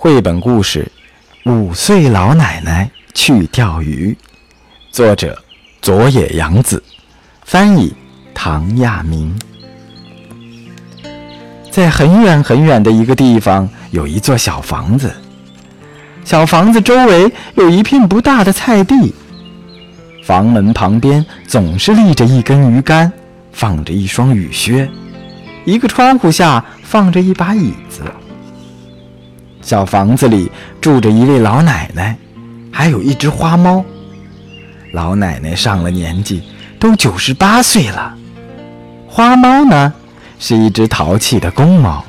绘本故事《五岁老奶奶去钓鱼》，作者佐野洋子，翻译唐亚明。在很远很远的一个地方，有一座小房子。小房子周围有一片不大的菜地，房门旁边总是立着一根鱼竿，放着一双雨靴，一个窗户下放着一把椅子。小房子里住着一位老奶奶，还有一只花猫。老奶奶上了年纪，都九十八岁了。花猫呢，是一只淘气的公猫。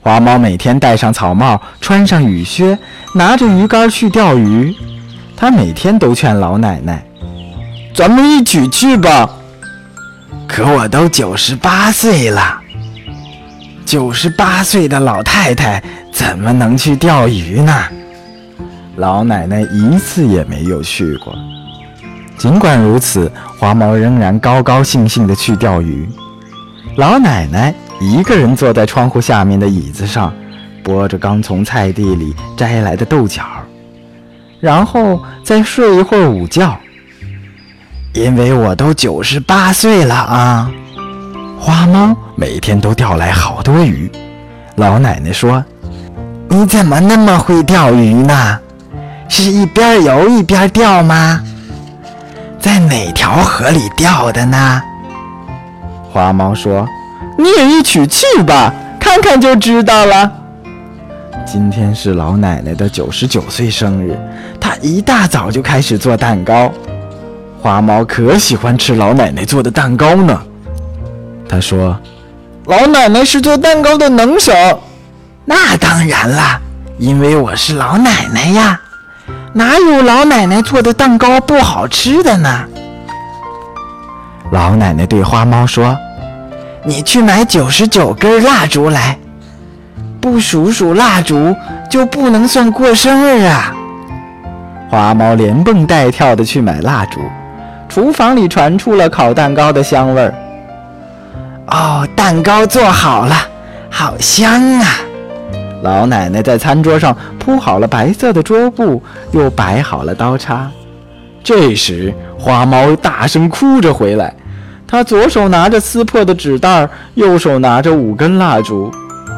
花猫每天戴上草帽，穿上雨靴，拿着鱼竿去钓鱼。它每天都劝老奶奶：“咱们一起去吧。”可我都九十八岁了。九十八岁的老太太怎么能去钓鱼呢？老奶奶一次也没有去过。尽管如此，花猫仍然高高兴兴地去钓鱼。老奶奶一个人坐在窗户下面的椅子上，剥着刚从菜地里摘来的豆角，然后再睡一会儿午觉。因为我都九十八岁了啊。花猫每天都钓来好多鱼，老奶奶说：“你怎么那么会钓鱼呢？是一边游一边钓吗？在哪条河里钓的呢？”花猫说：“你也一起去吧，看看就知道了。”今天是老奶奶的九十九岁生日，她一大早就开始做蛋糕。花猫可喜欢吃老奶奶做的蛋糕呢。他说：“老奶奶是做蛋糕的能手。”那当然了，因为我是老奶奶呀，哪有老奶奶做的蛋糕不好吃的呢？老奶奶对花猫说：“你去买九十九根蜡烛来，不数数蜡烛就不能算过生日啊！”花猫连蹦带跳的去买蜡烛，厨房里传出了烤蛋糕的香味儿。哦，蛋糕做好了，好香啊！老奶奶在餐桌上铺好了白色的桌布，又摆好了刀叉。这时，花猫大声哭着回来，它左手拿着撕破的纸袋，右手拿着五根蜡烛。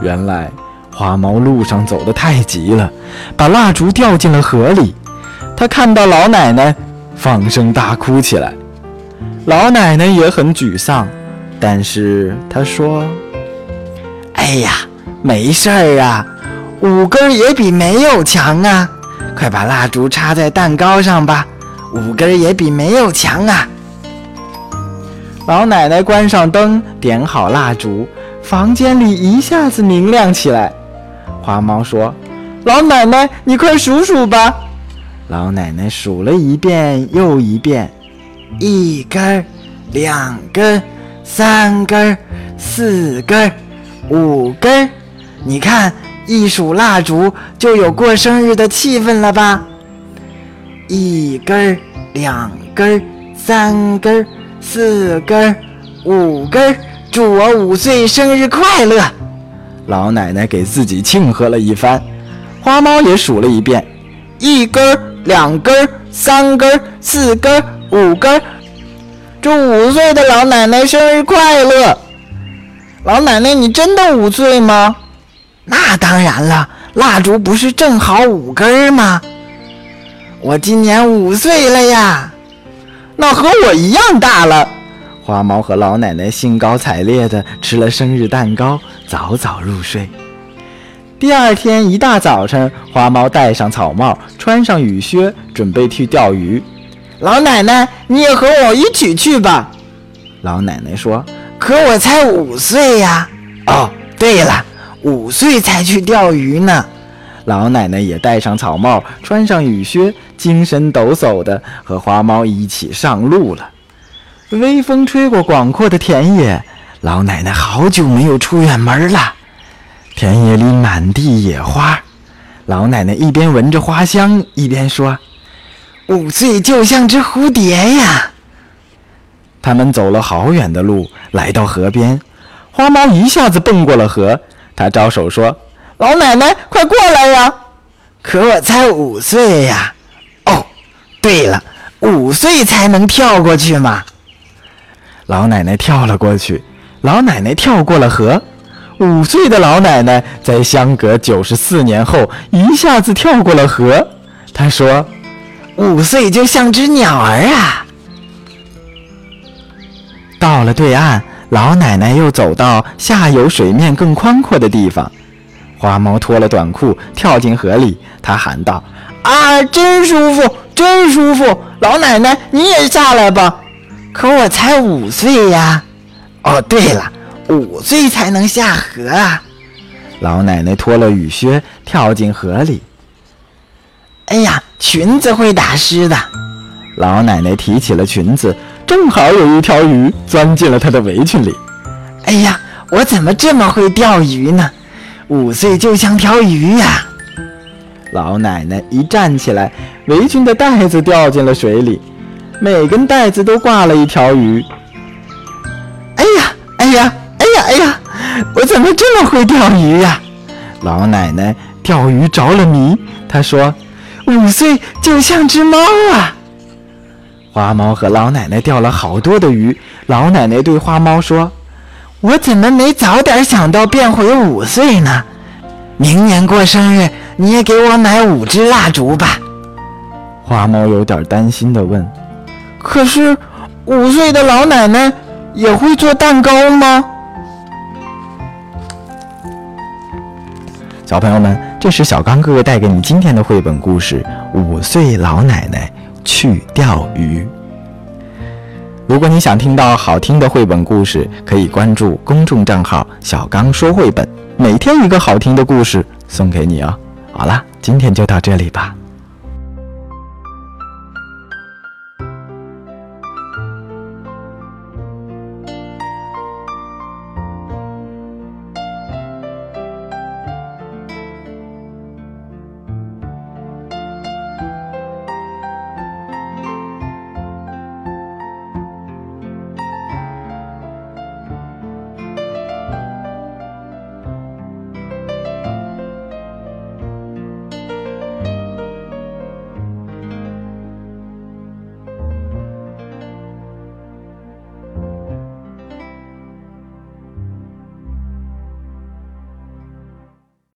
原来，花猫路上走得太急了，把蜡烛掉进了河里。它看到老奶奶，放声大哭起来。老奶奶也很沮丧。但是他说：“哎呀，没事儿啊，五根也比没有强啊！快把蜡烛插在蛋糕上吧，五根也比没有强啊！”老奶奶关上灯，点好蜡烛，房间里一下子明亮起来。花猫说：“老奶奶，你快数数吧。”老奶奶数了一遍又一遍，一根，两根。三根儿四根儿五根儿你看，一数蜡烛就有过生日的气氛了吧？一根儿两根儿三根儿四根儿五根儿祝我五岁生日快乐！老奶奶给自己庆贺了一番。花猫也数了一遍：一根儿两根儿三根儿四根儿五根儿。祝五岁的老奶奶生日快乐！老奶奶，你真的五岁吗？那当然了，蜡烛不是正好五根吗？我今年五岁了呀，那和我一样大了。花猫和老奶奶兴高采烈地吃了生日蛋糕，早早入睡。第二天一大早晨，花猫戴上草帽，穿上雨靴，准备去钓鱼。老奶奶，你也和我一起去吧。老奶奶说：“可我才五岁呀。”哦，对了，五岁才去钓鱼呢。老奶奶也戴上草帽，穿上雨靴，精神抖擞的和花猫一起上路了。微风吹过广阔的田野，老奶奶好久没有出远门了。田野里满地野花，老奶奶一边闻着花香，一边说。五岁就像只蝴蝶呀！他们走了好远的路，来到河边，花猫一下子蹦过了河。他招手说：“老奶奶，快过来呀！可我才五岁呀。哦，对了，五岁才能跳过去嘛。老奶奶跳了过去，老奶奶跳过了河。五岁的老奶奶在相隔九十四年后一下子跳过了河。她说：“五岁就像只鸟儿啊。”到了对岸，老奶奶又走到下游水面更宽阔的地方。花猫脱了短裤跳进河里，她喊道：“啊，真舒服，真舒服！老奶奶你也下来吧。”可我才五岁呀。哦，对了，五岁才能下河啊。老奶奶脱了雨靴跳进河里。哎呀，裙子会打湿的。老奶奶提起了裙子。正好有一条鱼钻进了她的围裙里。哎呀，我怎么这么会钓鱼呢？五岁就像条鱼呀！老奶奶一站起来，围裙的带子掉进了水里，每根带子都挂了一条鱼。哎呀，哎呀，哎呀，哎呀，我怎么这么会钓鱼呀？老奶奶钓鱼着了迷，她说：“五岁就像只猫啊。”花猫和老奶奶钓了好多的鱼。老奶奶对花猫说：“我怎么没早点想到变回五岁呢？明年过生日，你也给我买五支蜡烛吧。”花猫有点担心地问：“可是，五岁的老奶奶也会做蛋糕吗？”小朋友们，这是小刚哥哥带给你今天的绘本故事《五岁老奶奶》。去钓鱼。如果你想听到好听的绘本故事，可以关注公众账号“小刚说绘本”，每天一个好听的故事送给你哦。好了，今天就到这里吧。